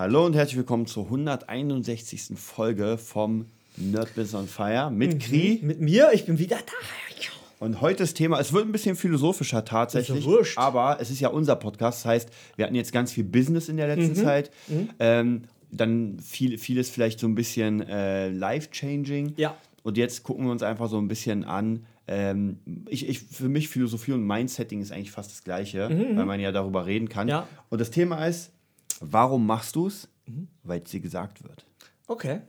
Hallo und herzlich willkommen zur 161. Folge vom Nerd Business on Fire mit Kri. Mit mir, ich bin wieder da. Und heute das Thema, es wird ein bisschen philosophischer tatsächlich, Ist ja aber es ist ja unser Podcast, das heißt, wir hatten jetzt ganz viel Business in der letzten Zeit. Ähm, dann viel, vieles vielleicht so ein bisschen äh, life-changing. Ja. Und jetzt gucken wir uns einfach so ein bisschen an. Ähm, ich, ich, für mich Philosophie und Mindsetting ist eigentlich fast das Gleiche, weil man ja darüber reden kann. Ja. Und das Thema ist, warum machst du es? Weil es dir gesagt wird. Okay.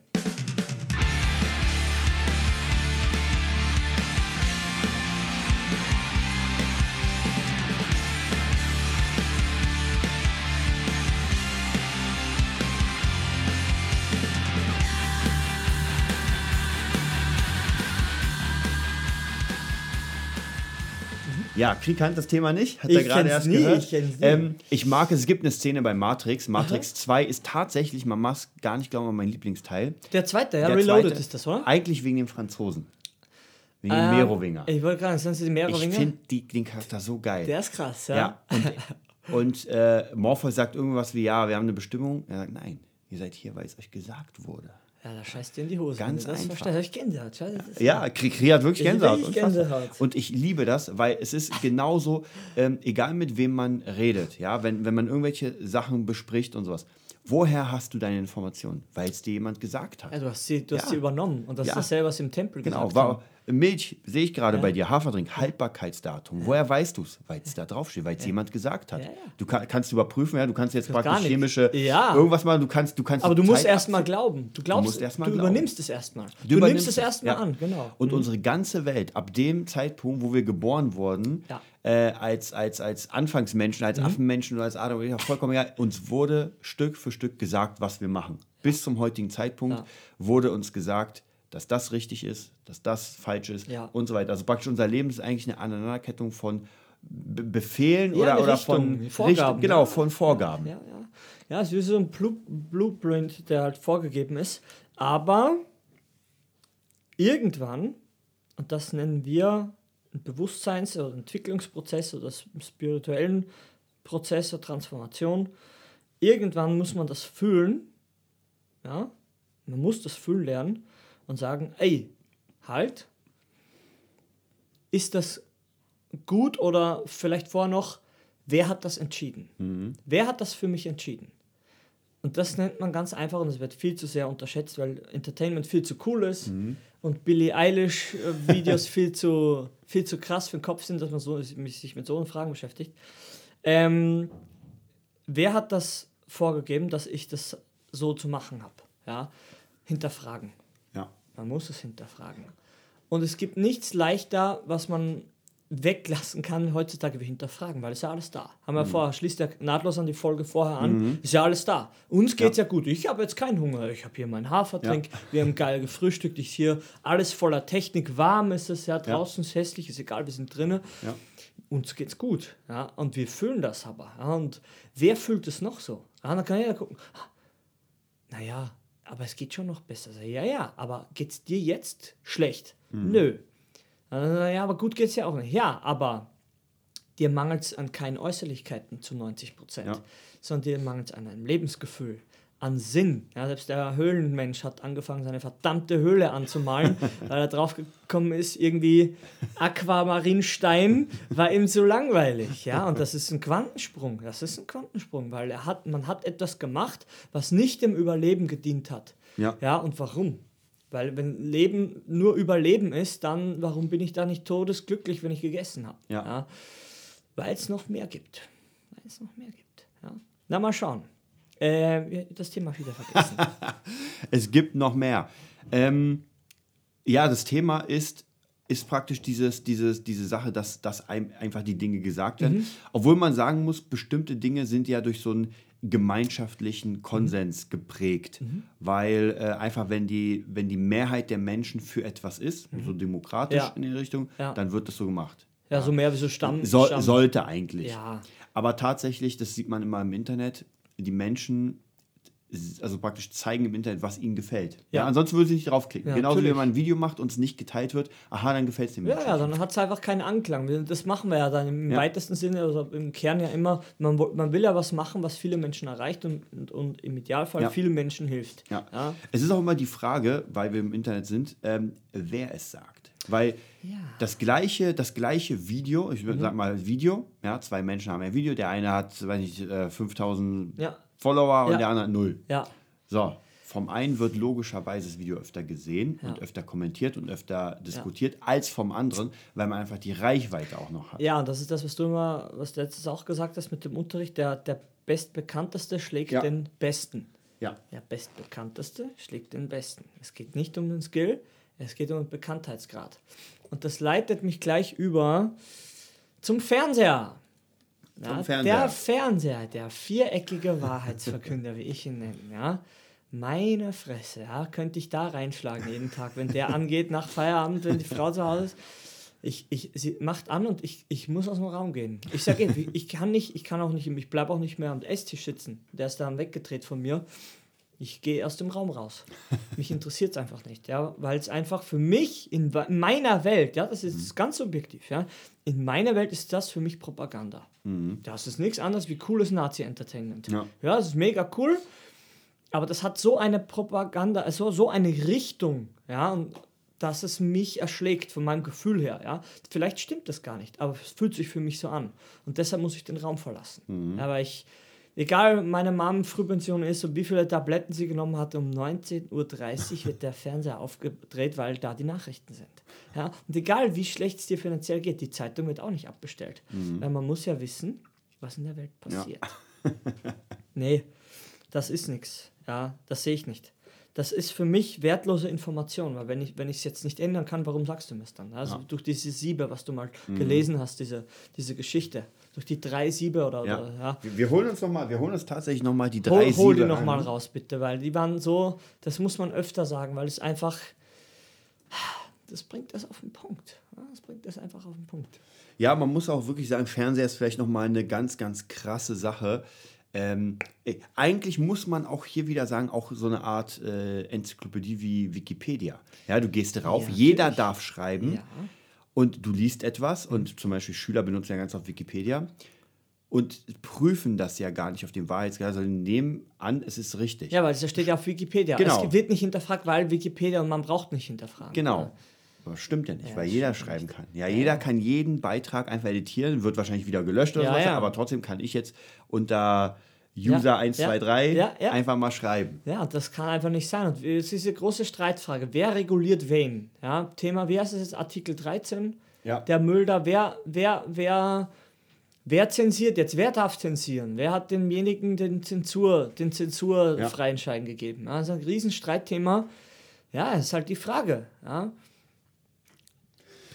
Ja, Krieg kennt das Thema nicht, hat Ich er gerade erst nie, gehört. ich kenn's nie. ähm, ich mag es, es gibt eine Szene bei Matrix. Matrix 2 ist tatsächlich, man mag es gar nicht glauben, mein Lieblingsteil. Der zweite, ja, Der Reloaded zweite, ist das, oder? Eigentlich wegen dem Franzosen. Wegen dem Ähm, Merowinger. Ich wollte gerade sagen, sind die Ich Merowinger? finde den Charakter so geil. Der ist krass, ja. ja. Und, und äh, Morpheus sagt irgendwas wie, ja, wir haben eine Bestimmung. Er sagt, nein, ihr seid hier, weil es euch gesagt wurde. Ja, da scheißt dir in die Hose. Ganz das einfach. verstehst. Hab ich Gänsehaut. ist- Ja, Krieg, Krieg hat wirklich Ich Gänsehaut. unfassbar. Gänsehaut. Und ich liebe das, weil es ist genauso, ähm, egal mit wem man redet, ja, wenn, wenn man irgendwelche Sachen bespricht und sowas. Woher hast du deine Informationen? Weil es dir jemand gesagt hat. Ja, du hast sie, du hast Ja. sie übernommen. Und das Ja. ist dasselbe, was im Tempel Genau, gesagt war. Milch sehe ich gerade bei dir, Haferdrink, Haltbarkeitsdatum. Woher weißt du es? Weil es da draufsteht, weil es jemand gesagt hat. Du kann, kannst überprüfen, ja, du kannst jetzt praktisch nicht. chemische Ja. irgendwas mal, du kannst, du kannst Aber du musst Zeit erst mal glauben. Du glaubst, musst erst mal du glauben. übernimmst es erstmal. Du, nimmst übernimmst es erstmal an, genau. Und unsere ganze Welt, ab dem Zeitpunkt, wo wir geboren wurden, Ja. Äh, als, als, als Anfangsmenschen, als Affenmenschen oder als Adam, oder Eva, vollkommen egal, uns wurde Stück für Stück gesagt, was wir machen. Bis zum heutigen Zeitpunkt Ja. wurde uns gesagt, dass das richtig ist, dass das falsch ist Ja. und so weiter. Also praktisch unser Leben ist eigentlich eine Aneinanderkettung von Be Befehlen Ja, oder, oder Richtung, von Vorgaben, Richt- genau, von Vorgaben. Ja, ja. Ja, es ist so ein Blu Blueprint, der halt vorgegeben ist. Aber irgendwann, und das nennen wir Bewusstseins- oder Entwicklungsprozess oder spirituellen Prozess der Transformation, irgendwann muss man das fühlen. Ja, man muss das fühlen lernen und sagen, ey, halt, ist das gut oder vielleicht vorher noch, wer hat das entschieden? Wer hat das für mich entschieden? Und das nennt man ganz einfach und es wird viel zu sehr unterschätzt, weil Entertainment viel zu cool ist und Billie Eilish äh, Videos viel zu viel zu krass für den Kopf sind, dass man so, sich mit so Fragen beschäftigt. Ähm, wer hat das vorgegeben, dass ich das so zu machen habe? Ja? Hinterfragen. Ja. Man muss es hinterfragen. Und es gibt nichts leichter, was man weglassen kann heutzutage wie hinterfragen, weil es ja alles da. Haben Mhm. wir vorher, schließt ja nahtlos an die Folge vorher an, ist ja alles da. Uns geht's ja, gut. Ich habe jetzt keinen Hunger. Ich habe hier meinen Hafertrink, wir haben geil gefrühstückt, ich hier alles voller Technik, warm ist es ja, draußen ist hässlich, ist egal, wir sind drinnen. Ja. Uns geht's gut. Ja, und wir fühlen das aber. Ja, und wer fühlt es noch so? Ja, dann kann jeder gucken. Naja, aber es geht schon noch besser. Ja, ja, aber geht's dir jetzt schlecht? Nö. Ja, aber gut geht's ja auch nicht. Ja, aber dir mangelt es an keinen Äußerlichkeiten zu 90 Prozent, Ja. sondern dir mangelt es an einem Lebensgefühl, an Sinn. Ja, selbst der Höhlenmensch hat angefangen, seine verdammte Höhle anzumalen, weil er drauf gekommen ist, irgendwie Aquamarinstein war ihm so langweilig. Ja, und das ist ein Quantensprung. Das ist ein Quantensprung, weil er hat, man hat etwas gemacht, was nicht dem Überleben gedient hat. Ja. Ja, und warum? Weil wenn Leben nur Überleben ist, dann warum bin ich da nicht todesglücklich, wenn ich gegessen habe? Ja. Weil es noch mehr gibt. Weil es noch mehr gibt. Ja. Na, mal schauen. Äh, das Thema wieder vergessen. Es gibt noch mehr. Ähm, ja, das Thema ist, ist praktisch dieses, dieses, diese Sache, dass, dass einem einfach die Dinge gesagt werden. Obwohl man sagen muss, bestimmte Dinge sind ja durch so einen gemeinschaftlichen Konsens geprägt. Weil äh, einfach, wenn die, wenn die Mehrheit der Menschen für etwas ist, so demokratisch Ja. in die Richtung, Ja. dann wird das so gemacht. ja, so mehr wie so Stamm. So, Stamm. sollte eigentlich. Ja. Aber tatsächlich, das sieht man immer im Internet, die Menschen also praktisch zeigen im Internet, was ihnen gefällt. Ja. Ja. ansonsten würde sie nicht draufklicken. Ja, Genauso wie natürlich. wenn man ein Video macht und es nicht geteilt wird, aha, dann gefällt es dem Ja, Menschen. ja, dann hat es einfach keinen Anklang. Das machen wir ja dann im Ja. weitesten Sinne, also im Kern ja immer. Man, man will ja was machen, was viele Menschen erreicht und, und, und im Idealfall vielen Menschen hilft. Ja. Es ist auch immer die Frage, weil wir im Internet sind, ähm, wer es sagt. Weil Ja. Mhm. das gleiche, das gleiche Video, ich würde sag mal Video, ja, zwei Menschen haben ein Video, der eine hat, weiß nicht, äh, 5000 Ja. Follower und Ja. der andere null. Ja. So, vom einen wird logischerweise das Video öfter gesehen Ja. und öfter kommentiert und öfter diskutiert als vom anderen, weil man einfach die Reichweite auch noch hat. Ja, und das ist das, was du immer, was du letztes auch gesagt hast mit dem Unterricht, der, der bestbekannteste schlägt Ja. den Besten. Ja. Der bestbekannteste schlägt den Besten. Es geht nicht um den Skill, es geht um den Bekanntheitsgrad. Und das leitet mich gleich über zum Fernseher. Ja, Fernseher. Der Fernseher, der viereckige Wahrheitsverkünder, wie ich ihn nenne, ja. Meine Fresse, ja, könnte ich da reinschlagen jeden Tag, wenn der angeht nach Feierabend, wenn die Frau zu Hause ist. Ich, ich, sie macht an und ich, ich muss aus dem Raum gehen. Ich sage, ich kann nicht, ich kann auch nicht, ich bleibe auch nicht mehr am Esstisch sitzen. Der ist dann weggedreht von mir. Ich gehe aus dem Raum raus. Mich interessiert es einfach nicht, ja, weil es einfach für mich in meiner Welt, ja, das ist ganz subjektiv, ja, in meiner Welt ist das für mich Propaganda. Das ist nichts anderes wie cooles Nazi-Entertainment. Ja. ja, das ist mega cool, aber das hat so eine Propaganda, also so eine Richtung, ja, und dass es mich erschlägt von meinem Gefühl her, ja. Vielleicht stimmt das gar nicht, aber es fühlt sich für mich so an. Und deshalb muss ich den Raum verlassen. Ja, weil ich, egal meine Mom Frühpension ist und wie viele Tabletten sie genommen hat, um 19.30 Uhr wird der Fernseher aufgedreht, weil da die Nachrichten sind. Ja, und egal wie schlecht es dir finanziell geht, die Zeitung wird auch nicht abbestellt. Weil man muss ja wissen, was in der Welt passiert. nee, das ist nichts. Ja, das sehe ich nicht. Das ist für mich wertlose Information, weil wenn ich es jetzt nicht ändern kann, warum sagst du mir es dann? Also Ja. durch diese Siebe, was du mal gelesen hast, diese, diese Geschichte, durch die drei Siebe oder, Ja. oder ja. Wir, wir holen uns noch mal, wir holen uns tatsächlich noch mal die drei Hol, hol die Siebe noch mal raus, bitte, weil die waren so, das muss man öfter sagen, weil es einfach, das bringt das auf den Punkt. Ja, Das bringt das einfach auf den Punkt. Ja, man muss auch wirklich sagen, Fernseher ist vielleicht noch mal eine ganz, ganz krasse Sache. Ähm, ey, eigentlich muss man auch hier wieder sagen, auch so eine Art äh, Enzyklopädie wie Wikipedia. Ja, du gehst drauf, Ja, jeder darf schreiben Ja. Und du liest etwas und zum Beispiel Schüler benutzen ja ganz oft Wikipedia und prüfen das ja gar nicht auf dem Wahrheitsgehalt, sondern nehmen an, es ist richtig. Ja, weil es steht ja auf Wikipedia. Genau. Es wird nicht hinterfragt, weil Wikipedia und man braucht nicht hinterfragen. Genau. Aber stimmt ja nicht, Ja, weil jeder schreiben kann. Ja, jeder kann jeden Beitrag einfach editieren, wird wahrscheinlich wieder gelöscht oder Ja, sowas, ja. aber trotzdem kann ich jetzt unter User Ja, 123 ja, ja. einfach mal schreiben. Ja, das kann einfach nicht sein. Und es ist diese große Streitfrage. Wer reguliert wen? Ja, Thema, wie heißt es jetzt? Artikel 13? Ja. Der Müll da. Wer, wer, wer, wer zensiert jetzt? Wer darf zensieren? Wer hat demjenigen den Zensur, den zensurfreien Schein gegeben? Ist ein Riesenstreitthema. Ja, es ist halt die Frage. Ja.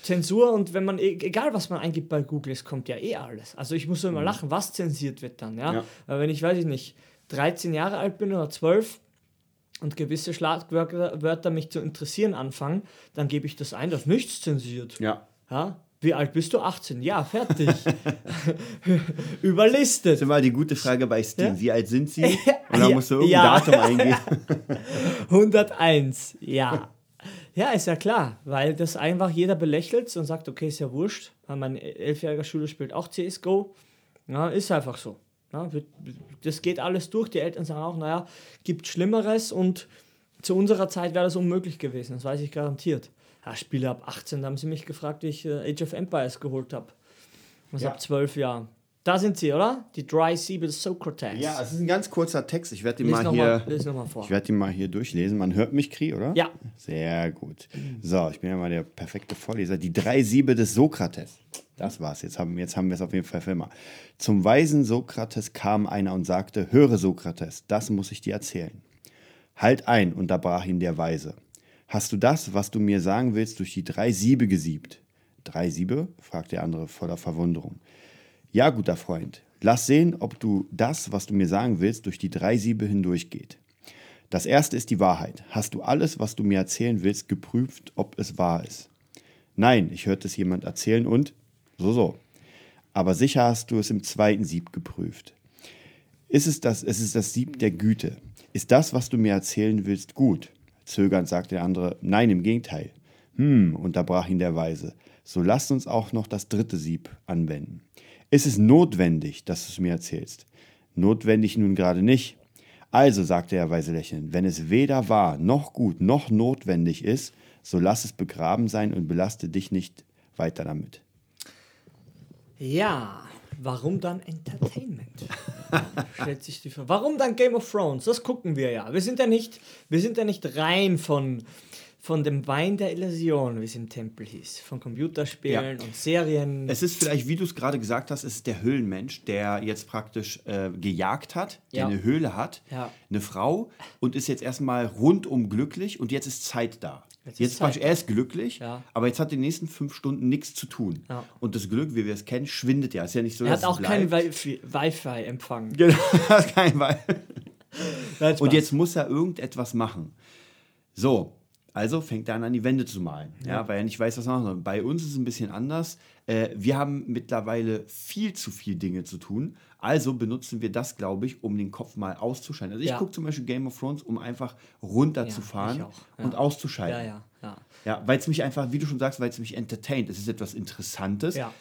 Zensur und wenn man, e- egal was man eingibt bei Google, es kommt ja eh alles. Also ich muss immer lachen, was zensiert wird dann, ja? Ja. Weil wenn ich, weiß ich nicht, 13 Jahre alt bin oder 12 und gewisse Schlagwörter Wörter mich zu interessieren anfangen, dann gebe ich das ein, dass nichts zensiert. Ja. Ja? Wie alt bist du? 18. Ja, fertig. Überlistet. Das ist immer die gute Frage bei Steam. Ja. Wie alt sind sie? Und dann Ja, musst du irgendein ja. Datum eingeben. 101, ja. Ja, ist ja klar, weil das einfach jeder belächelt und sagt, okay, ist ja wurscht. weil Mein elfjähriger Schüler spielt auch CSGO. Ja, ist einfach so. Ja, das geht alles durch. Die Eltern sagen auch, naja, gibt Schlimmeres und zu unserer Zeit wäre das unmöglich gewesen, das weiß ich garantiert. Ja, Spiele ab 18, da haben sie mich gefragt, wie ich äh, Age of Empires geholt habe. Was Ja. ab 12 Jahren. Da sind sie, oder? Die Dry Siebel Socrates. Ja, es ist ein ganz kurzer Text. Ich werde Lies mal hier. mal. Ich werde ihn mal hier durchlesen. Man hört mich, Kri, oder? Ja. Sehr gut. So, ich bin ja mal der perfekte Vorleser. Die drei Siebe des Sokrates. Das war's. Jetzt haben, jetzt haben wir es auf jeden Fall für immer. Zum weisen Sokrates kam einer und sagte: Höre, Sokrates, das muss ich dir erzählen. Halt ein, unterbrach ihn der Weise. Hast du das, was du mir sagen willst, durch die drei Siebe gesiebt? Drei Siebe? fragte der andere voller Verwunderung. Ja, guter Freund, lass sehen, ob du das, was du mir sagen willst, durch die drei Siebe hindurchgeht. Das erste ist die Wahrheit. Hast du alles, was du mir erzählen willst, geprüft, ob es wahr ist? Nein, ich hörte es jemand erzählen und so, so. Aber sicher hast du es im zweiten Sieb geprüft. Ist es, das, es ist das Sieb der Güte. Ist das, was du mir erzählen willst, gut? Zögernd sagte der andere, nein, im Gegenteil. Hm, unterbrach ihn der Weise, so lass uns auch noch das dritte Sieb anwenden. Es ist notwendig, dass du es mir erzählst. Notwendig nun gerade nicht. Also, sagte er weise lächelnd, wenn es weder wahr noch gut noch notwendig ist, so lass es begraben sein und belaste dich nicht weiter damit. Ja, warum dann Entertainment? Stellt sich die Frage. Warum dann Game of Thrones? Das gucken wir ja. Wir sind ja nicht, wir sind ja nicht rein von, von dem Wein der Illusion, wie es im Tempel hieß. Von Computerspielen Ja. und Serien. Es ist vielleicht, wie du es gerade gesagt hast, es ist der Höhlenmensch, der jetzt praktisch äh, gejagt hat, der Ja. eine Höhle hat, Ja. eine Frau und ist jetzt erstmal rundum glücklich und jetzt ist Zeit da. Jetzt Jetzt, ist Zeit er ist glücklich, Ja. aber jetzt hat die nächsten fünf Stunden nichts zu tun. Ja. Und das Glück, wie wir es kennen, schwindet ja. Ist ja nicht so, er hat auch keinen bleibt. Wi- Wi-Fi-Empfang. Genau, hat keinen Wi- Nein, Und jetzt muss er irgendetwas machen. So, also fängt er an, an die Wände zu malen, ja. weil er nicht weiß, was er machen soll. Bei uns ist es ein bisschen anders. Äh, wir haben mittlerweile viel zu viel Dinge zu tun. Also benutzen wir das, glaube ich, um den Kopf mal auszuschalten. Also ich Ja. gucke zum Beispiel Game of Thrones, um einfach runterzufahren ja. und auszuschalten. Ja, ja, ja. Ja, weil es mich einfach, wie du schon sagst, weil es mich entertaint. Es ist etwas Interessantes. Ja.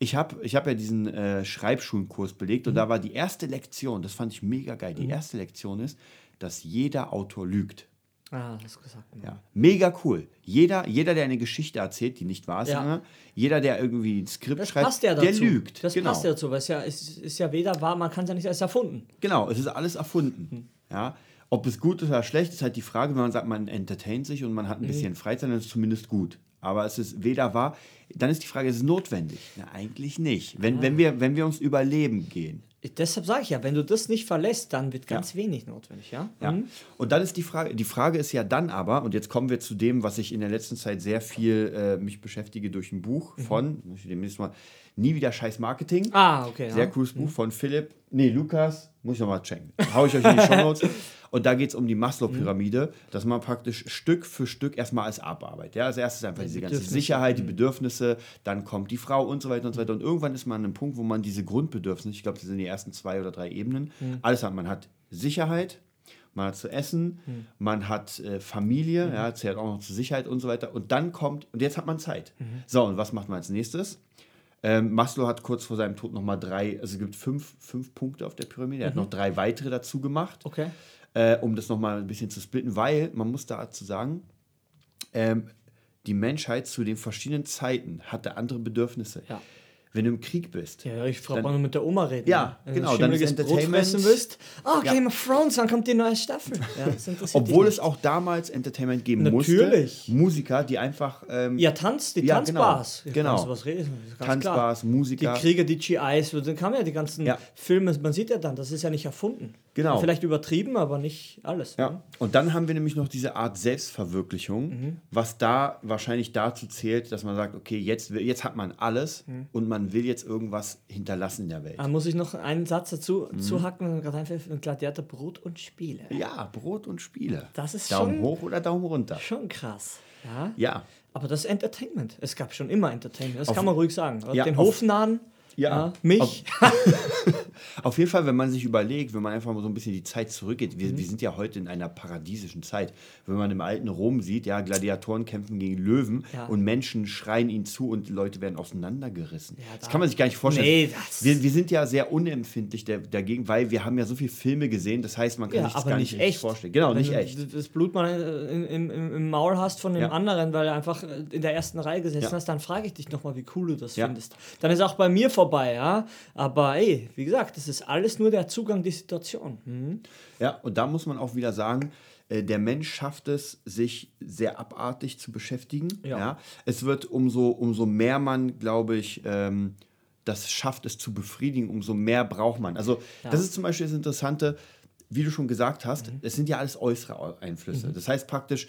Ich habe ich hab ja diesen äh, Schreibschulenkurs belegt Mhm. und da war die erste Lektion, das fand ich mega geil. Die erste Lektion ist, dass jeder Autor lügt. Ah, du gesagt. Ja. Mega cool. Jeder, jeder, der eine Geschichte erzählt, die nicht wahr ist, Ja. ja. jeder, der irgendwie ein Skript Das schreibt, ja der lügt. Das genau. passt ja dazu, weil es ja, es ist ja weder wahr, man kann es ja nicht erst erfunden. Genau, es ist alles Hm. erfunden. Ja. Ob es gut ist oder schlecht, ist halt die Frage, wenn man sagt, man entertaint sich und man Mhm. hat ein bisschen Freizeit, dann ist es zumindest gut. Aber es ist weder wahr, dann ist die Frage, ist es notwendig? Na, eigentlich nicht. Wenn, wenn, wir, wenn wir uns überleben gehen. Deshalb sage ich ja, wenn du das nicht verlässt, dann wird ganz Ja. wenig notwendig, ja? Ja. Mhm. Und dann ist die Frage, die Frage ist ja dann aber, und jetzt kommen wir zu dem, was ich in der letzten Zeit sehr viel äh, mich beschäftige durch ein Buch Mhm. von, muss ich demnächst mal, Nie wieder Scheiß Marketing. Ah, okay. Sehr ja. cooles Buch von Philipp, nee, Lukas, muss ich nochmal checken. Hau ich euch in die Show Notes. Und da geht es um die Maslow-Pyramide, dass man praktisch Stück für Stück erstmal alles abarbeitet. Ja, als erstes einfach diese ganze. Sicherheit, die Bedürfnisse, dann kommt die Frau und so weiter und so weiter. Und irgendwann ist man an einem Punkt, wo man diese Grundbedürfnisse, ich glaube, das sind die ersten zwei oder drei Ebenen, alles hat. Man hat Sicherheit, man hat zu essen, man hat äh, Familie, ja, zählt auch noch zur Sicherheit und so weiter. Und dann kommt, und jetzt hat man Zeit. So, und was macht man als nächstes? Ähm, Maslow hat kurz vor seinem Tod nochmal drei, also es gibt fünf, fünf Punkte auf der Pyramide, er hat noch drei weitere dazu gemacht, Okay. Äh, um das nochmal ein bisschen zu splitten, weil man muss dazu sagen, ähm, die Menschheit zu den verschiedenen Zeiten hatte andere Bedürfnisse. Ja. Wenn du im Krieg bist, Ja, ich frage Dann- mal mit der Oma reden. Ja, Wenn genau, Du dann ist Brot Entertainment- fressen willst. Oh, Ja. Game of Thrones, wann kommt die neue Staffel? Ja, obwohl es auch damals Entertainment geben Natürlich. musste, Musiker, die einfach ähm. Ja, Tanz, die Ja, Tanzbars. genau, genau. Tanzbars, klar. Musiker. Die Krieger, die GIs, dann kamen ja die ganzen. Filme, man sieht ja dann, das ist ja nicht erfunden. Genau. Vielleicht übertrieben, aber nicht alles. ne? Ja, und dann haben wir nämlich noch diese Art Selbstverwirklichung, Mhm. was da wahrscheinlich dazu zählt, dass man sagt, okay, jetzt, jetzt hat man alles Mhm. und man will jetzt irgendwas hinterlassen in der Welt. Da muss ich noch einen Satz dazu Mhm. zuhacken, gerade einfach ein Gladiator Brot und Spiele. Ja, Brot und Spiele. Das ist Daumen schon- hoch oder Daumen runter. Schon krass. Ja. Ja, Aber das ist Entertainment. Es gab schon immer Entertainment. Das Auf- kann man ruhig sagen. Ja, Den Hofnahen, Ja. mich. auf jeden Fall, wenn man sich überlegt, wenn man einfach mal so ein bisschen die Zeit zurückgeht, Mhm. wir, wir sind ja heute in einer paradiesischen Zeit. Wenn man im alten Rom sieht, ja, Gladiatoren kämpfen gegen Löwen Ja. und Menschen schreien ihnen zu und Leute werden auseinandergerissen. Ja, das da- kann man sich gar nicht vorstellen. Nee, das- wir, wir sind ja sehr unempfindlich der, dagegen, weil wir haben ja so viele Filme gesehen, das heißt, man kann Ja, sich das gar nicht echt. vorstellen. Genau, Wenn nicht du echt. Das Blut mal äh, im, im, im Maul hast von dem Ja. anderen, weil er einfach äh, in der ersten Reihe gesessen hast, dann frage ich dich nochmal, wie cool du das findest. Dann ist auch bei mir vorbei, ja. Aber ey, wie gesagt, das ist alles nur der Zugang, die Situation. Mhm. Ja, und da muss man auch wieder sagen, äh, der Mensch schafft es, sich sehr abartig zu beschäftigen. Ja. Ja. Es wird umso, umso mehr man, glaube ich, ähm, das schafft, es zu befriedigen, umso mehr braucht man. Also, Ja. das ist zum Beispiel das Interessante, wie du schon gesagt hast, Mhm. es sind ja alles äußere Einflüsse. Das heißt praktisch,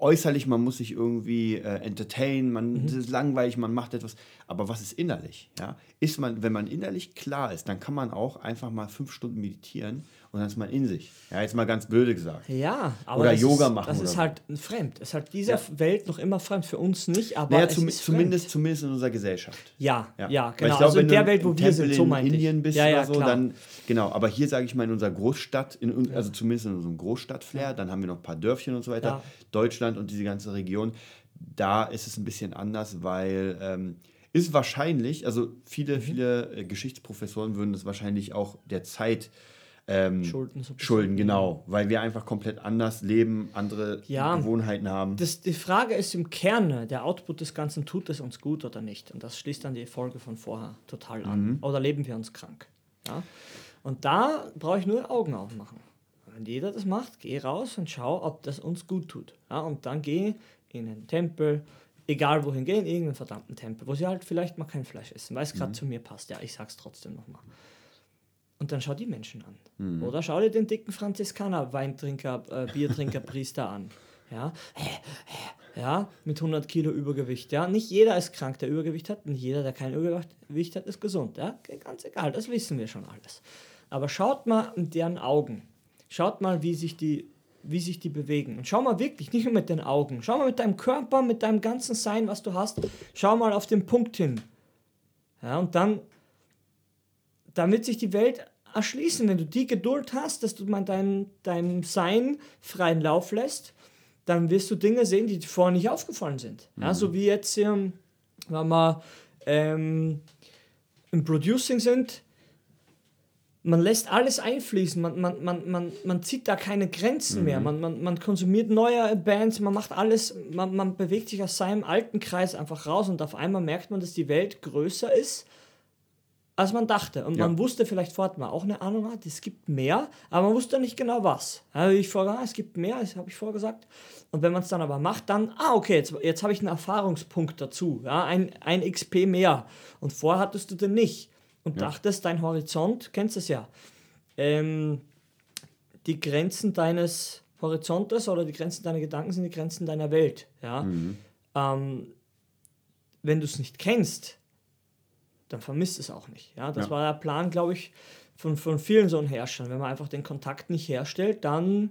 äußerlich, man muss sich irgendwie äh, entertainen, man Mhm. ist langweilig, man macht etwas. Aber was ist innerlich? Ja? Ist man, wenn man innerlich klar ist, dann kann man auch einfach mal fünf Stunden meditieren und dann ist man in sich. Ja, jetzt mal ganz blöde gesagt. Ja, aber Oder Yoga ist, machen. Das ist so. halt fremd. Es ist halt dieser Ja. Welt noch immer fremd. Für uns nicht, aber Naja, es zum, ist zumindest, fremd. zumindest in unserer Gesellschaft. Ja, ja, Weil genau. glaub, also in der Welt, wo wir sind, so in meinte Indien ich. bist ja, ja, oder so, klar. dann genau. Aber hier sage ich mal in unserer Großstadt, in, also zumindest in unserem Großstadtflair, dann haben wir noch ein paar Dörfchen und so weiter. Ja. Deutschland und diese ganze Region, da ist es ein bisschen anders, weil ähm, ist wahrscheinlich, also viele, Mhm. viele äh, Geschichtsprofessoren würden das wahrscheinlich auch der Zeit ähm, Schulden so schulden, genau, weil wir einfach komplett anders leben, andere Ja. Gewohnheiten haben. Das, die Frage ist im Kern, ne, der Output des Ganzen, tut es uns gut oder nicht? Und das schließt dann die Folge von vorher total an. Mhm. Oder leben wir uns krank? Ja? Und da brauche ich nur Augen aufmachen. Wenn jeder das macht, geh raus und schau, ob das uns gut tut. Ja? Und dann geh in den Tempel, egal wohin gehen, in irgendeinen verdammten Tempel, wo sie halt vielleicht mal kein Fleisch essen, weil es Mhm. gerade zu mir passt. Ja, ich sag's trotzdem nochmal. Und dann schau die Menschen an. Mhm. Oder schau dir den dicken Franziskaner, Weintrinker, äh, Biertrinker, Priester an. Ja? ja, mit 100 Kilo Übergewicht. Ja, nicht jeder ist krank, der Übergewicht hat, nicht jeder, der kein Übergewicht hat, ist gesund. Ja, ganz egal, das wissen wir schon alles. Aber schaut mal in deren Augen. Schaut mal, wie sich die, wie sich die bewegen. Und schau mal wirklich, nicht nur mit den Augen. Schau mal mit deinem Körper, mit deinem ganzen Sein, was du hast. Schau mal auf den Punkt hin. Ja, und dann, damit sich die Welt erschließen, wenn du die Geduld hast, dass du mal dein, dein Sein freien Lauf lässt, dann wirst du Dinge sehen, die dir vorher nicht aufgefallen sind. Ja, so wie jetzt hier, wenn wir ähm, im Producing sind, man lässt alles einfließen, man, man, man, man, man zieht da keine Grenzen mehr, man, man, man konsumiert neue Bands, man macht alles, man, man bewegt sich aus seinem alten Kreis einfach raus und auf einmal merkt man, dass die Welt größer ist, als man dachte. Und Ja. man wusste vielleicht vorher mal auch eine Ahnung hat, es gibt mehr, aber man wusste nicht genau was. Also ich vorher, ah, es gibt mehr, das habe ich vorgesagt. Und wenn man es dann aber macht, dann, ah, okay, jetzt, jetzt habe ich einen Erfahrungspunkt dazu, ja, ein, ein XP mehr. Und vorher hattest du den nicht. Und dachtest, dein Horizont, kennst du es ja, ähm, die Grenzen deines Horizontes oder die Grenzen deiner Gedanken sind die Grenzen deiner Welt. Ja? Ähm, wenn du es nicht kennst, dann vermisst es auch nicht. Ja? Das Ja. war der Plan, glaube ich, von, von vielen so Herrschern. Wenn man einfach den Kontakt nicht herstellt, dann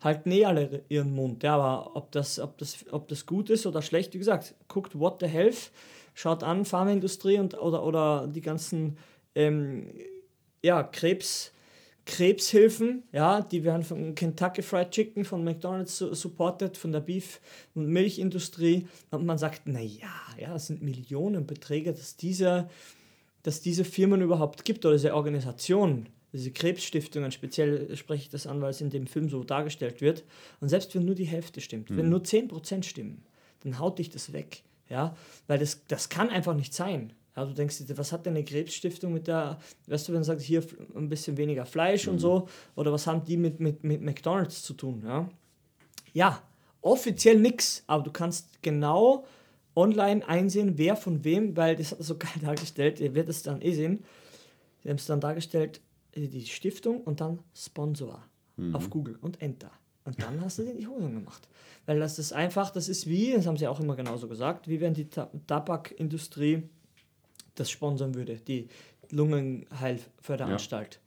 halten eh alle ihren Mund. Ja, aber ob das, ob, das, ob das gut ist oder schlecht, wie gesagt, guckt What the Health, schaut an, Pharmaindustrie und, oder, oder die ganzen ähm, ja, Krebs, Krebshilfen, ja, die werden von Kentucky Fried Chicken, von McDonalds su- supported, von der Beef- und Milchindustrie. Und man sagt, naja, ja, das sind Millionenbeträge, dass diese, dass diese Firmen überhaupt gibt oder diese Organisationen, diese Krebsstiftungen, speziell spreche ich das an, weil es in dem Film so dargestellt wird. Und selbst wenn nur die Hälfte stimmt, wenn nur 10% stimmen, dann haut dich das weg. Ja, weil das, das kann einfach nicht sein. Ja, du denkst, dir, was hat denn eine Krebsstiftung mit der, weißt du, wenn du sagst, hier ein bisschen weniger Fleisch und so, oder was haben die mit, mit, mit McDonalds zu tun? Ja, ja offiziell nix, aber du kannst genau online einsehen, wer von wem, weil das hat er so geil dargestellt, ihr werdet es dann eh sehen, die haben es dann dargestellt, äh, die Stiftung und dann Sponsor auf Google und Enter. Und dann hast du dir die Hosen gemacht. Weil das ist einfach, das ist wie, das haben sie auch immer genauso gesagt, wie wenn die Ta Tabakindustrie das sponsern würde, die Lungenheilförderanstalt.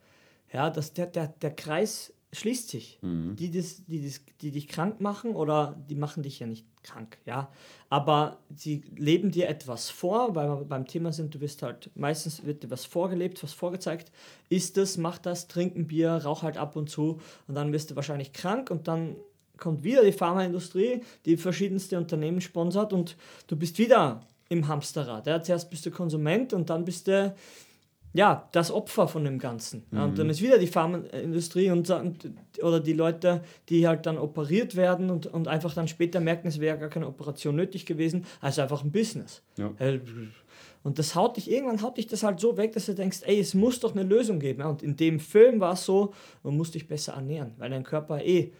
Ja, das, der, der, der Kreis schließt sich. Die, das, die, das, die dich krank machen oder die machen dich ja nicht krank, ja. Aber sie leben dir etwas vor, weil wir beim Thema sind, du wirst halt, meistens wird dir was vorgelebt, was vorgezeigt. Isst das, mach das, trink ein Bier, rauch halt ab und zu und dann wirst du wahrscheinlich krank und dann kommt wieder die Pharmaindustrie, die verschiedenste Unternehmen sponsert und du bist wieder im Hamsterrad. Ja. Zuerst bist du Konsument und dann bist du ja, das Opfer von dem Ganzen. Ja, und dann ist wieder die Pharmaindustrie und, und oder die Leute, die halt dann operiert werden und, und einfach dann später merken, es wäre gar keine Operation nötig gewesen, also einfach ein Business. Ja. Äh, Und das haut dich, irgendwann haut dich das halt so weg, dass du denkst, ey, es muss doch eine Lösung geben. Und in dem Film war es so, man muss dich besser ernähren, weil dein Körper eh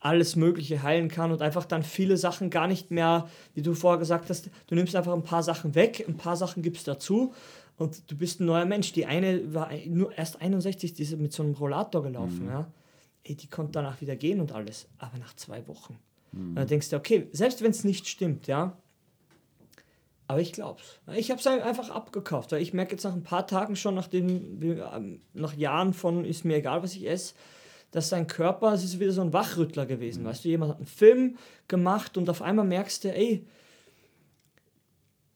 alles Mögliche heilen kann und einfach dann viele Sachen gar nicht mehr, wie du vorher gesagt hast, du nimmst einfach ein paar Sachen weg, ein paar Sachen gibst dazu und du bist ein neuer Mensch. Die eine war nur erst 61, die ist mit so einem Rollator gelaufen, ja. Ey, die konnte danach wieder gehen und alles, aber nach zwei Wochen. Und dann denkst du, okay, selbst wenn es nicht stimmt, ja, Aber ich glaub's. Ich habe es einfach abgekauft, weil ich merke jetzt nach ein paar Tagen schon, nachdem nach Jahren von ist mir egal, was ich esse, dass dein Körper, es ist wieder so ein Wachrüttler gewesen. Mhm. Weißt du, jemand hat einen Film gemacht und auf einmal merkst du, ey,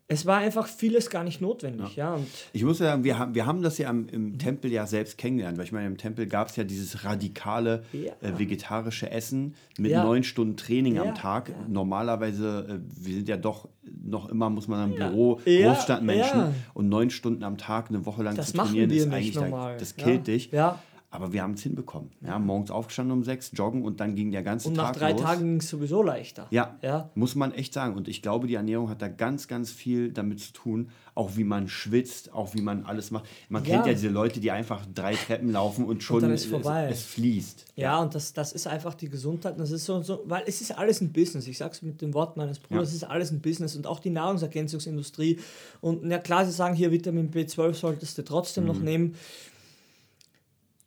es war einfach vieles gar nicht notwendig. Ja. ja und ich muss ja sagen, wir haben, wir haben das ja im, im Tempel ja selbst kennengelernt, weil ich meine, im Tempel gab es ja dieses radikale ja. äh, vegetarische Essen mit ja. neun Stunden Training am Tag. Normalerweise, äh, wir sind ja doch noch immer, muss man im Büro, Großstadtmenschen und neun Stunden am Tag eine Woche lang das zu trainieren, ist eigentlich, da, das killt dich. Ja. Aber wir haben es hinbekommen. Ja, morgens aufgestanden um sechs, joggen und dann ging der ganze Tag Und nach drei los. Tagen ging es sowieso leichter. Ja, ja, muss man echt sagen. Und ich glaube, die Ernährung hat da ganz, ganz viel damit zu tun, auch wie man schwitzt, auch wie man alles macht. Man ja. kennt ja diese Leute, die einfach drei Treppen laufen und schon und es, es, fließt. Ja, ja, und das, das ist einfach die Gesundheit. Das ist so, so, weil es ist alles ein Business. Ich sage es mit dem Wort meines Bruders, es ist alles ein Business und auch die Nahrungsergänzungsindustrie. Und na klar, sie sagen hier, Vitamin B12 solltest du trotzdem mhm. noch nehmen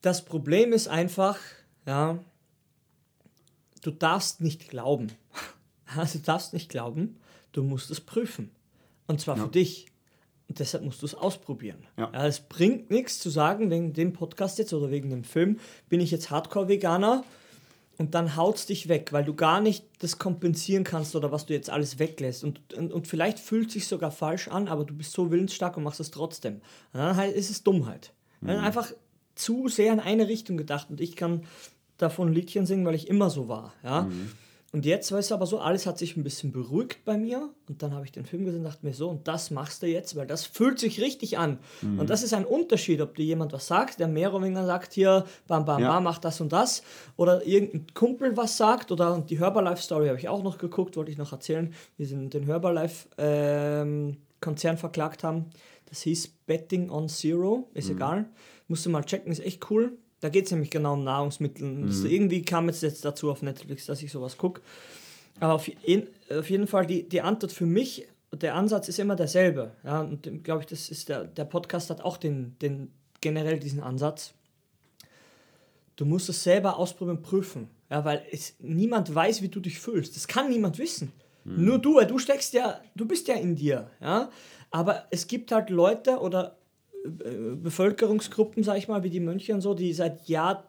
das Problem ist einfach, ja, du darfst nicht glauben. Also du darfst nicht glauben, du musst es prüfen. Und zwar ja. für dich. Und deshalb musst du es ausprobieren. Ja. ja. es bringt nichts zu sagen, wegen dem Podcast jetzt oder wegen dem Film, bin ich jetzt Hardcore-Veganer und dann haut es dich weg, weil du gar nicht das kompensieren kannst oder was du jetzt alles weglässt. Und, und, und vielleicht fühlt es sich sogar falsch an, aber du bist so willensstark und machst es trotzdem. Und dann halt ist es Dummheit. Mhm. Einfach zu sehr in eine Richtung gedacht und ich kann davon Liedchen singen, weil ich immer so war. Ja? Mhm. Und jetzt, weißt du, aber so, alles hat sich ein bisschen beruhigt bei mir. Und dann habe ich den Film gesehen und dachte mir so, und das machst du jetzt, weil das fühlt sich richtig an. Mhm. Und das ist ein Unterschied, ob dir jemand was sagt, der Merowinger sagt hier, bam, bam, ja. bam, mach das und das. Oder irgendein Kumpel was sagt. Oder die Herbalife-Story habe ich auch noch geguckt, wollte ich noch erzählen, wie sie den Herbalife-Konzern ähm, verklagt haben. Das hieß Betting on Zero, ist mhm. egal. Musst du mal checken, ist echt cool. Da geht es nämlich genau um Nahrungsmittel. Mhm. irgendwie kam es jetzt dazu auf Netflix, dass ich sowas gucke. Aber auf, in, auf, jeden Fall, die, die Antwort für mich, der Ansatz ist immer derselbe. Ja, und glaube ich, das ist der, der Podcast hat auch den, den, generell diesen Ansatz. Du musst es selber ausprobieren, prüfen. Ja, weil es, niemand weiß, wie du dich fühlst. Das kann niemand wissen. Mhm. Nur du, du steckst ja, du bist ja in dir. Ja? Aber es gibt halt Leute oder äh, Bevölkerungsgruppen, sag ich mal, wie die Mönche und so, die seit Jahr,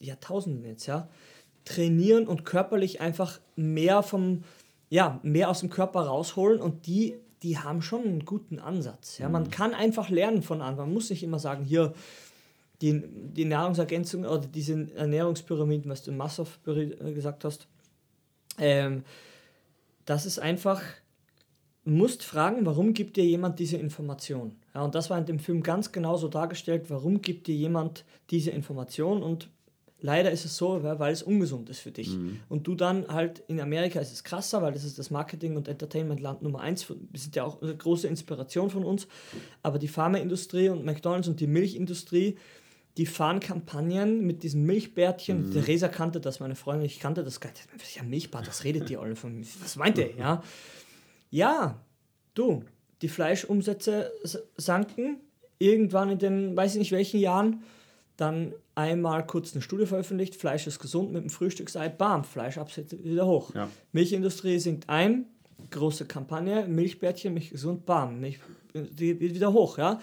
Jahrtausenden jetzt, ja, trainieren und körperlich einfach mehr vom, ja, mehr aus dem Körper rausholen und die, die haben schon einen guten Ansatz. Ja. Man mhm. kann einfach lernen von anderen. Man muss nicht immer sagen, hier, die, die Nahrungsergänzung oder diese Ernährungspyramiden, was du in Massow gesagt hast, ähm, das ist einfach, musst fragen, warum gibt dir jemand diese Information? Ja, und das war in dem Film ganz genau so dargestellt, warum gibt dir jemand diese Information und leider ist es so, weil es ungesund ist für dich. Mhm. Und du dann halt in Amerika ist es krasser, weil das ist das Marketing- und Entertainment-Land Nummer eins. Wir sind ja auch eine große Inspiration von uns. Aber die Pharmaindustrie und McDonalds und die Milchindustrie, die fahren Kampagnen mit diesen Milchbärtchen. Mhm. Theresa kannte das, meine Freundin, ich kannte das gar nicht. Das ist ja Milchbart, was redet die alle von mir? Was meint ihr? Ja, ja du, die Fleischumsätze sanken irgendwann in den, weiß ich nicht welchen Jahren, dann einmal kurz eine Studie veröffentlicht, Fleisch ist gesund mit dem Frühstücksei, bam, Fleischabsätze wieder hoch. Ja. Milchindustrie sinkt ein, große Kampagne, Milchbärtchen, Milch gesund, bam, Milch wieder hoch, ja.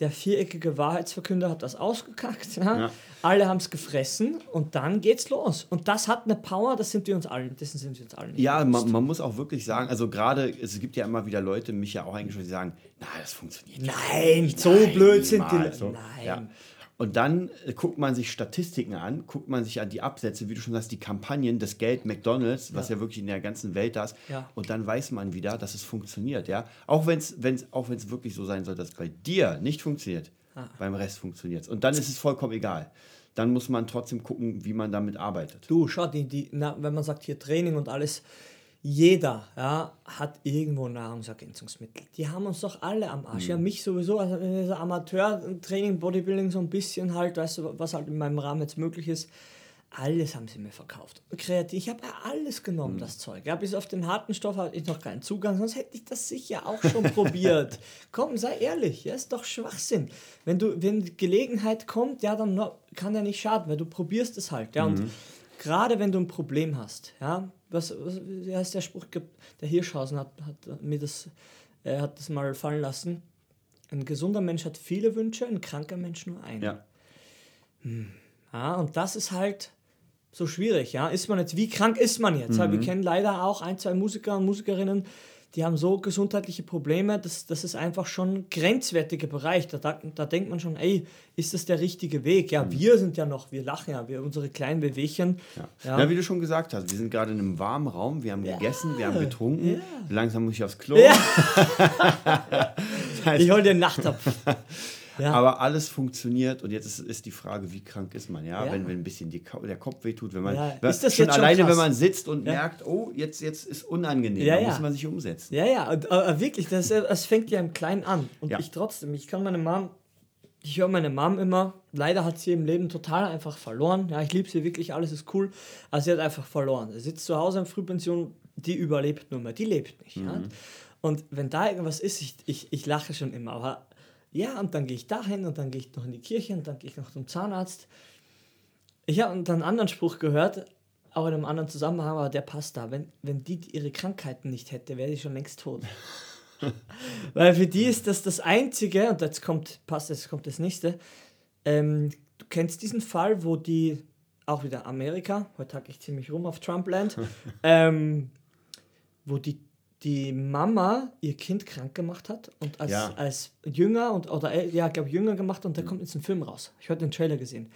Der viereckige Wahrheitsverkünder hat das ausgekackt. Ja? ja. Alle haben es gefressen und dann geht's los. Und das hat eine Power, das sind wir uns allen, dessen sind wir uns allen Ja, man, man, muss auch wirklich sagen, also gerade, es gibt ja immer wieder Leute, mich ja auch eingeschlossen, die sagen, na, das funktioniert nicht. Nein, so blöd sind die Leute. Nein. Ja. Und dann äh, guckt man sich Statistiken an, guckt man sich an die Absätze, wie du schon sagst, die Kampagnen, das Geld McDonalds, was ja, ja wirklich in der ganzen Welt da ist. Ja. Und dann weiß man wieder, dass es funktioniert. Ja? Auch wenn es auch wenn's wirklich so sein soll, dass es bei dir nicht funktioniert, ah. beim Rest funktioniert es. Und dann ist es vollkommen egal. Dann muss man trotzdem gucken, wie man damit arbeitet. Du, schau, die, die, na, wenn man sagt hier Training und alles, jeder ja, hat irgendwo Nahrungsergänzungsmittel. Die haben uns doch alle am Arsch. Mhm. Ja, mich sowieso, also Amateur-Training, Bodybuilding, so ein bisschen halt, weißt du, was halt in meinem Rahmen jetzt möglich ist. Alles haben sie mir verkauft. Kreativ, ich habe ja alles genommen, mhm. das Zeug. Ja, bis auf den harten Stoff hatte ich noch keinen Zugang, sonst hätte ich das sicher auch schon probiert. Komm, sei ehrlich, ja, ist doch Schwachsinn. Wenn du, wenn Gelegenheit kommt, ja, dann kann ja nicht schaden, weil du probierst es halt. Ja, und mhm. gerade wenn du ein Problem hast, ja, was, was wie heißt der Spruch? Der Hirschhausen hat, hat mir das Er hat das mal fallen lassen. Ein gesunder Mensch hat viele Wünsche, ein kranker Mensch nur einen. Ja. Ja, und das ist halt so schwierig, ja. Ist man jetzt, wie krank ist man jetzt? Ja, wir kennen leider auch ein, zwei Musiker und Musikerinnen, die haben so gesundheitliche Probleme, das, das ist einfach schon grenzwertiger Bereich. Da, da, da denkt man schon, ey, ist das der richtige Weg? Ja, wir sind ja noch, wir lachen ja, wir unsere kleinen Wehwehchen. Ja. Ja. Na, wie du schon gesagt hast, wir sind gerade in einem warmen Raum, wir haben gegessen, wir haben getrunken, langsam muss ich aufs Klo. Ja. Ich hol dir einen Nachttopf. Ja. Aber alles funktioniert und jetzt ist, ist die Frage, wie krank ist man, ja? Ja. Wenn, wenn ein bisschen die, der Kopf wehtut, wenn man Ja. wenn- Ist das schon jetzt schon alleine, krass? wenn man sitzt und merkt, oh, jetzt, jetzt ist unangenehm, Ja, muss man sich umsetzen. Ja, ja, und, wirklich, das, das fängt ja im Kleinen an. Und ich trotzdem, ich kann meine Mom, ich höre meine Mom immer, leider hat sie im Leben total einfach verloren. Ja, ich liebe sie wirklich, alles ist cool, aber sie hat einfach verloren. Sie sitzt zu Hause in Frühpension, die überlebt nur mehr, die lebt nicht. Ja? Und wenn da irgendwas ist, ich, ich, ich lache schon immer, aber ja, und dann gehe ich dahin und dann gehe ich noch in die Kirche und dann gehe ich noch zum Zahnarzt. Ich habe dann einen anderen Spruch gehört, auch in einem anderen Zusammenhang, aber der passt da. Wenn, wenn die ihre Krankheiten nicht hätte, wäre sie schon längst tot. Weil für die ist das das Einzige, und jetzt kommt, passt, jetzt kommt das nächste. Ähm, du kennst diesen Fall, wo die, auch wieder Amerika, heute hacke ich ziemlich rum auf Trumpland, ähm, wo die, die Mama ihr Kind krank gemacht hat und als, Ja. als Jünger und oder äh, ja, glaube Jünger gemacht und da kommt jetzt ein Film raus. Ich habe den Trailer gesehen.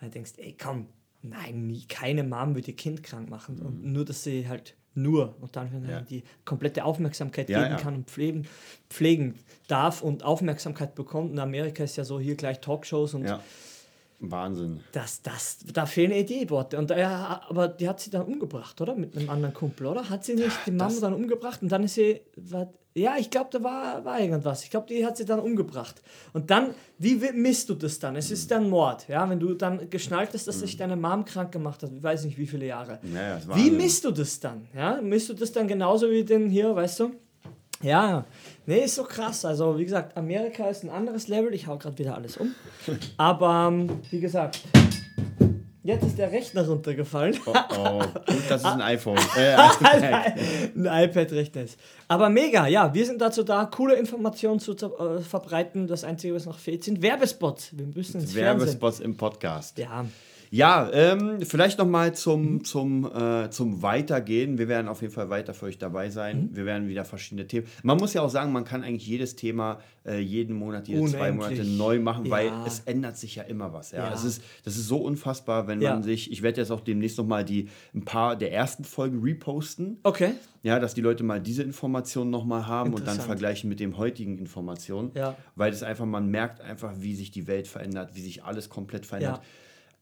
Da denkst, ey, komm, nein, nie, keine Mom wird ihr Kind krank machen. Und nur, dass sie halt nur und dann Ja. die komplette Aufmerksamkeit Ja, geben ja. kann und pflegen, pflegen darf und Aufmerksamkeit bekommt. In Amerika ist ja so hier gleich Talkshows und Ja. Wahnsinn. das, das, da fehlen Ideenworte. Und ja, aber die hat sie dann umgebracht, oder? Mit einem anderen Kumpel, oder? Hat sie nicht die Mama das- dann umgebracht und dann ist sie. War, ja, ich glaube, da war, war irgendwas. Ich glaube, die hat sie dann umgebracht. Und dann, wie wi- misst du das dann? Es ist dann Mord, ja? Wenn du dann geschnallt hast, dass sich deine Mom krank gemacht hat, ich weiß nicht wie viele Jahre. Ja, ja, ist Wie misst du das dann? Ja? Misst du das dann genauso wie den hier, weißt du? Ja, nee, ist so krass. Also, wie gesagt, Amerika ist ein anderes Level. Ich hau gerade wieder alles um. Aber, ähm, wie gesagt, jetzt ist der Rechner runtergefallen. Oh, oh. Gut, das ist ein iPhone. Äh, ein iPad-Rechner ist. Aber mega, ja, wir sind dazu da, coole Informationen zu äh, verbreiten. Das Einzige, was noch fehlt, sind Werbespots. Wir müssen ins Fernsehen. Werbespots im Podcast. Ja, Ja, ähm, vielleicht nochmal zum, zum, äh, zum Weitergehen. Wir werden auf jeden Fall weiter für euch dabei sein. Mhm. Wir werden wieder verschiedene Themen. Man muss ja auch sagen, man kann eigentlich jedes Thema äh, jeden Monat, jede zwei Unendlich. Monate neu machen, weil Ja. es ändert sich ja immer was. Ja? Ja. Es ist, das ist so unfassbar, wenn Ja. man sich, ich werde jetzt auch demnächst nochmal die ein paar der ersten Folgen reposten. okay. Ja, dass die Leute mal diese Informationen nochmal haben und dann vergleichen mit den heutigen Informationen. Ja. Weil das einfach, man merkt einfach, wie sich die Welt verändert, wie sich alles komplett verändert. Ja.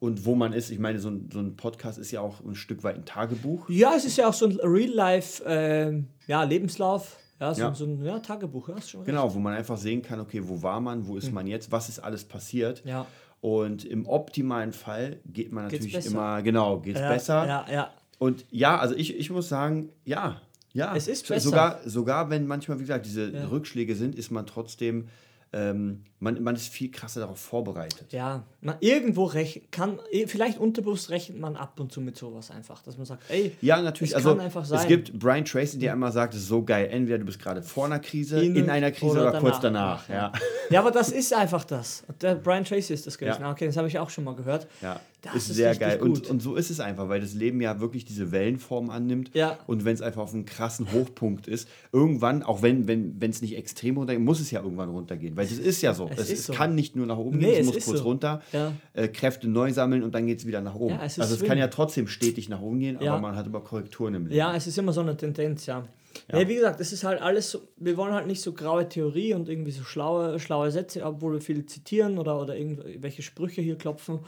Und wo man ist, ich meine, so ein, so ein Podcast ist ja auch ein Stück weit ein Tagebuch. Ja, es ist ja auch so ein Real-Life, ähm, ja, Lebenslauf. Ja, so, Ja. so ein ja, Tagebuch, ja. Genau, wo man einfach sehen kann, okay, wo war man, wo ist man jetzt, was ist alles passiert. Hm. Ja. Und im optimalen Fall geht man Geht's natürlich besser. immer, genau, geht es Ja, besser. Ja, ja. Und ja, also ich, ich muss sagen, ja, ja. Es ist besser. Sogar, sogar wenn manchmal, wie gesagt, diese. Rückschläge sind, ist man trotzdem, ähm, man, man ist viel krasser darauf vorbereitet. Ja, man, irgendwo rechnen kann, eh, vielleicht unterbewusst rechnet man ab und zu mit sowas einfach, dass man sagt, ey, Ja, natürlich. Es also kann einfach sein. es gibt Brian Tracy, der immer sagt, es ist so geil. Entweder du bist gerade vor einer Krise, in, In- einer Krise oder oder, kurz danach. danach. Ja. ja, aber das ist einfach das. Der Brian Tracy ist das gewesen. Ja. Okay, das habe ich auch schon mal gehört. Ja, Das ist, ist sehr geil. gut. Und, und so ist es einfach, weil das Leben ja wirklich diese Wellenform annimmt. Ja. Und wenn es einfach auf einem krassen Hochpunkt ist, irgendwann, auch wenn wenn wenn, es nicht extrem runtergeht, muss es ja irgendwann runtergehen. Weil es ist ja so. Es Es, es so. kann nicht nur nach oben Nee, gehen, es es muss kurz so. runter, Ja. äh, Kräfte neu sammeln und dann geht es wieder nach oben. Ja, also es kann ja trotzdem stetig nach oben gehen, Ja. aber man hat immer Korrekturen im Leben. Ja, es ist immer so eine Tendenz, ja. Nee, wie gesagt, es ist halt alles so, wir wollen halt nicht so graue Theorie und irgendwie so schlaue, schlaue Sätze, obwohl wir viel zitieren oder, oder irgendwelche Sprüche hier klopfen.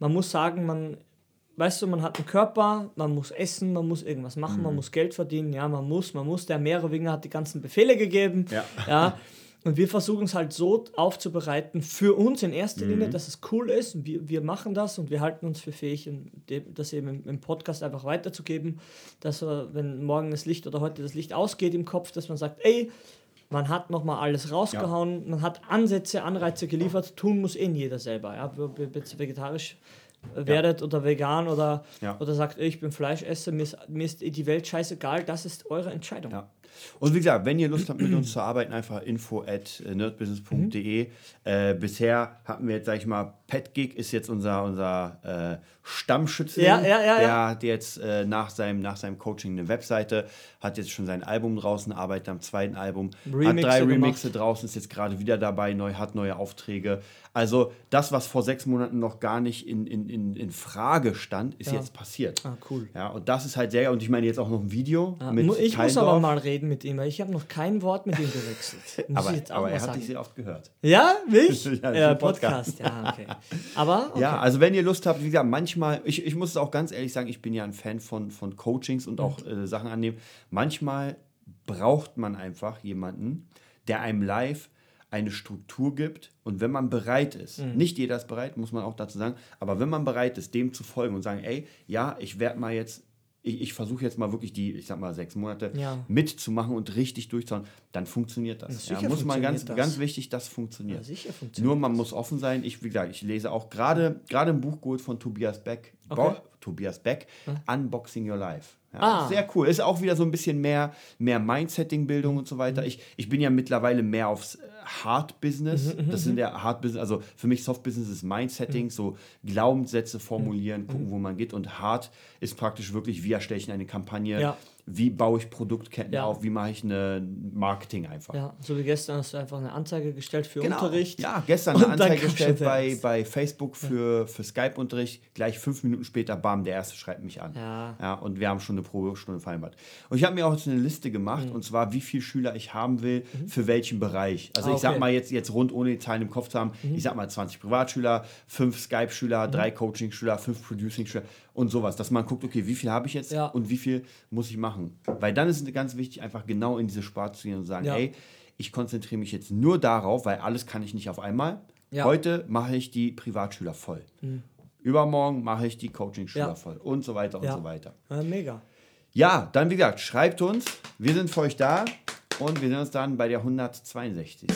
Man muss sagen, man, weißt du, man hat einen Körper, man muss essen, man muss irgendwas machen, Mhm. man muss Geld verdienen, ja, man muss, man muss. Der Meerewinger hat die ganzen Befehle gegeben, Ja. ja. Und wir versuchen es halt so aufzubereiten, für uns in erster Mhm. Linie, dass es cool ist. Und wir, wir machen das und wir halten uns für fähig, das eben im, Podcast einfach weiterzugeben. Dass wenn morgen das Licht oder heute das Licht ausgeht im Kopf, dass man sagt, ey, man hat nochmal alles rausgehauen, man hat Ansätze, Anreize geliefert, tun muss eh jeder selber. Ja? Ob ihr jetzt vegetarisch werdet oder vegan oder, Ja. oder sagt, ey, ich bin Fleischesser, mir ist, mir ist die Welt scheißegal, das ist eure Entscheidung. Ja. Und wie gesagt, wenn ihr Lust habt, mit uns zu arbeiten, einfach info at nerdbusiness.de. Mhm. Äh, bisher hatten wir jetzt, sag ich mal, PetGig ist jetzt unser, unser äh, Stammschütze. Ja, ja, ja, Der hat jetzt äh, nach, seinem, nach seinem Coaching eine Webseite, hat jetzt schon sein Album draußen, arbeitet am zweiten Album, hat Remixe drei gemacht. Remixe draußen, ist jetzt gerade wieder dabei, neu, hat neue Aufträge. Also das, was vor sechs Monaten noch gar nicht in, in, in, in Frage stand, ist jetzt passiert. Ah, cool. Ja, und das ist halt sehr, und ich meine jetzt auch noch ein Video Ja, mit ich muss Keindorf. aber mal reden mit ihm, ich habe noch kein Wort mit ihm gewechselt. Muss Aber, aber er hat dich sehr oft gehört. Ja, mich? Ja, für Podcast. Podcast. Ja, okay. Aber okay. Ja, also wenn ihr Lust habt, wie gesagt, manchmal, ich, ich muss es auch ganz ehrlich sagen, ich bin ja ein Fan von, von Coachings und auch äh, Sachen annehmen. Manchmal braucht man einfach jemanden, der einem live eine Struktur gibt und wenn man bereit ist, Mhm. nicht jeder ist bereit, muss man auch dazu sagen, aber wenn man bereit ist, dem zu folgen und sagen, ey, ja, ich werde mal jetzt, ich, ich versuche jetzt mal wirklich die, ich sag mal, sechs Monate Ja. mitzumachen und richtig durchzuhauen, dann funktioniert das. Ja, muss man ganz, das. ganz wichtig, das funktioniert. Sicher funktioniert Nur man muss offen sein. Ich, wie gesagt, ich lese auch gerade gerade ein Buch geholt von Tobias Beck. Okay. Tobias Beck, Unboxing Your Life. Ja, Ah. Sehr cool. Ist auch wieder so ein bisschen mehr, mehr Mindsetting-Bildung und so Mhm. weiter. Ich, ich bin ja mittlerweile mehr aufs äh, Hard-Business. Mhm, Das sind ja Hard-Business, also für mich Soft-Business ist Mindsetting, so Glaubenssätze formulieren, gucken, wo man geht. Und Hard ist praktisch wirklich, wie erstelle ich eine Kampagne, Ja. Wie baue ich Produktketten Ja. auf, wie mache ich eine Marketing einfach. Ja, so wie gestern hast du einfach eine Anzeige gestellt für Genau. Unterricht. Ja, gestern eine Anzeige gestellt bei, bei Facebook für, für Skype-Unterricht. Gleich fünf Minuten später, bam, der erste schreibt mich an. Ja. ja und wir haben schon eine Probestunde vereinbart. Und ich habe mir auch jetzt eine Liste gemacht, Mhm. und zwar, wie viele Schüler ich haben will, für welchen Bereich. Also Ah, ich sag okay. Mhm. mal jetzt, jetzt rund, ohne die Zahlen im Kopf zu haben, ich sag mal 20 Privatschüler, fünf Skype-Schüler, drei Coaching-Schüler, fünf Producing-Schüler und sowas. Dass man guckt, okay, wie viel habe ich jetzt Ja. und wie viel muss ich machen. Weil dann ist es ganz wichtig, einfach genau in diese Sparte zu gehen und sagen, Ja. ey, ich konzentriere mich jetzt nur darauf, weil alles kann ich nicht auf einmal. Ja. Heute mache ich die Privatschüler voll. Übermorgen mache ich die Coaching-Schüler voll und so weiter und so weiter. Mega. Ja, dann wie gesagt, schreibt uns. Wir sind für euch da und wir sehen uns dann bei der 162.